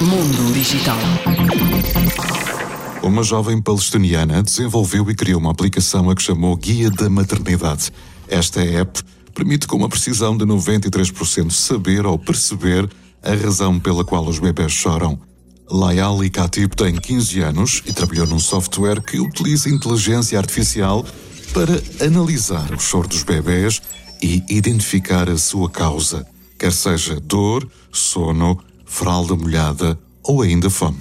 Mundo Digital. Uma jovem palestiniana desenvolveu e criou uma aplicação a que chamou Guia da Maternidade. Esta app permite com uma precisão de 93% saber ou perceber a razão pela qual os bebés choram. Layali Khatib tem 15 anos e trabalhou num software que utiliza inteligência artificial para analisar o choro dos bebés e identificar a sua causa, quer seja dor, sono, fralda molhada ou ainda fome.